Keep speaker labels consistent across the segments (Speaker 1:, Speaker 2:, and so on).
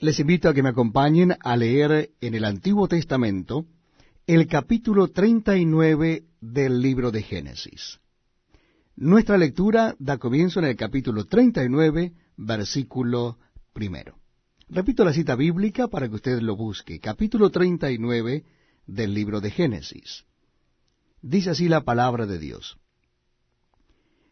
Speaker 1: Les invito a que me acompañen a leer en el Antiguo Testamento el capítulo 39 del libro de Génesis. Nuestra lectura da comienzo en el capítulo 39, versículo primero. Repito la cita bíblica para que usted lo busque. Capítulo 39 del libro de Génesis. Dice así la palabra de Dios.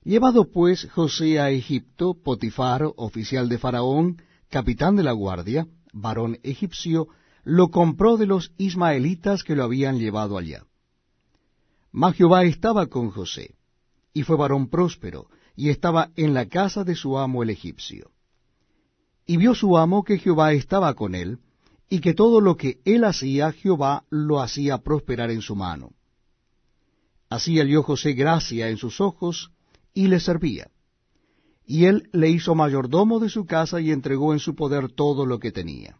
Speaker 1: Llevado pues José a Egipto, Potifar, oficial de Faraón, capitán de la guardia, varón egipcio, lo compró de los ismaelitas que lo habían llevado allá. Mas Jehová estaba con José, y fue varón próspero, y estaba en la casa de su amo el egipcio. Y vio su amo que Jehová estaba con él, y que todo lo que él hacía, Jehová lo hacía prosperar en su mano. Así halló José gracia en sus ojos, y le servía y él le hizo mayordomo de su casa y entregó en su poder todo lo que tenía.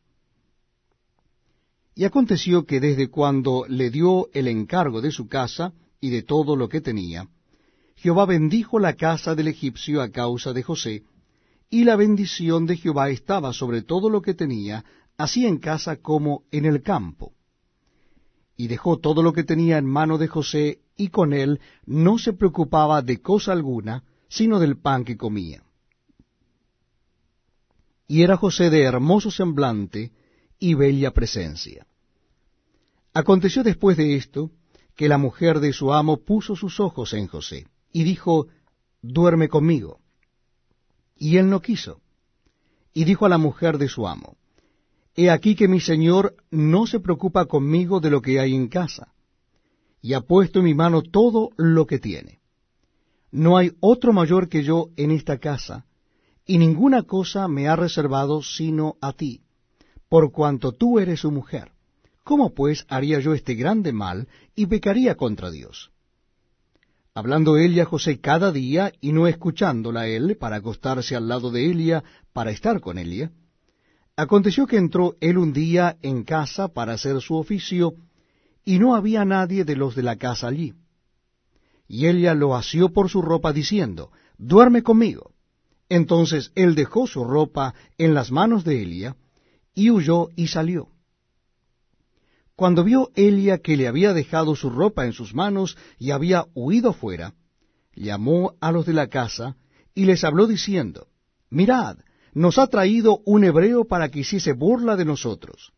Speaker 1: Y aconteció que desde cuando le dio el encargo de su casa y de todo lo que tenía, Jehová bendijo la casa del egipcio a causa de José, y la bendición de Jehová estaba sobre todo lo que tenía, así en casa como en el campo. Y dejó todo lo que tenía en mano de José, y con él no se preocupaba de cosa alguna, sino del pan que comía. Y era José de hermoso semblante y bella presencia. Aconteció después de esto, que la mujer de su amo puso sus ojos en José, y dijo, Duerme conmigo. Y él no quiso. Y dijo a la mujer de su amo, He aquí que mi señor no se preocupa conmigo de lo que hay en casa, y ha puesto en mi mano todo lo que tiene. No hay otro mayor que yo en esta casa, y ninguna cosa me ha reservado sino a ti, por cuanto tú eres su mujer. ¿Cómo pues haría yo este grande mal y pecaría contra Dios? Hablando ella a José cada día y no escuchándola él para acostarse al lado de Elia para estar con Elia, aconteció que entró él un día en casa para hacer su oficio, y no había nadie de los de la casa allí. Y ella lo asió por su ropa, diciendo, Duerme conmigo. Entonces él dejó su ropa en las manos de Elia, y huyó y salió. Cuando vio Elia que le había dejado su ropa en sus manos y había huido fuera, llamó a los de la casa y les habló diciendo, Mirad, nos ha traído un hebreo para que hiciese burla de nosotros.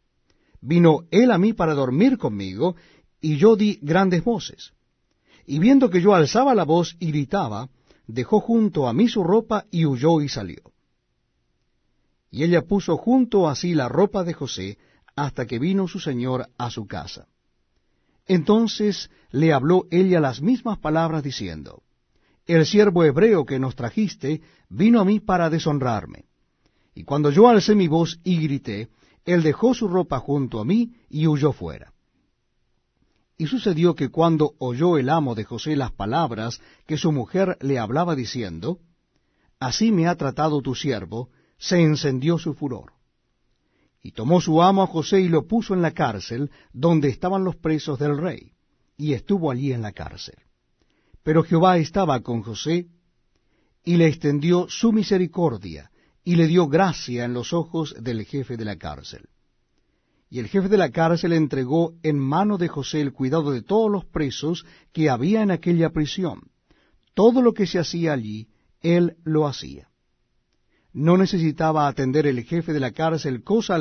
Speaker 1: Vino él a mí para dormir conmigo, y yo di grandes voces y viendo que yo alzaba la voz y gritaba, dejó junto a mí su ropa y huyó y salió. Y ella puso junto a sí la ropa de José hasta que vino su señor a su casa. Entonces le habló ella las mismas palabras diciendo, El siervo hebreo que nos trajiste vino a mí para deshonrarme. Y cuando yo alcé mi voz y grité, él dejó su ropa junto a mí y huyó fuera. Y sucedió que cuando oyó el amo de José las palabras que su mujer le hablaba diciendo, Así me ha tratado tu siervo, se encendió su furor. Y tomó su amo a José y lo puso en la cárcel, donde estaban los presos del rey, y estuvo allí en la cárcel. Pero Jehová estaba con José, y le extendió su misericordia, y le dio gracia en los ojos del jefe de la cárcel. Y el jefe de la cárcel entregó en mano de José el cuidado de todos los presos que había en aquella prisión. Todo lo que se hacía allí, él lo hacía. No necesitaba atender el jefe de la cárcel cosa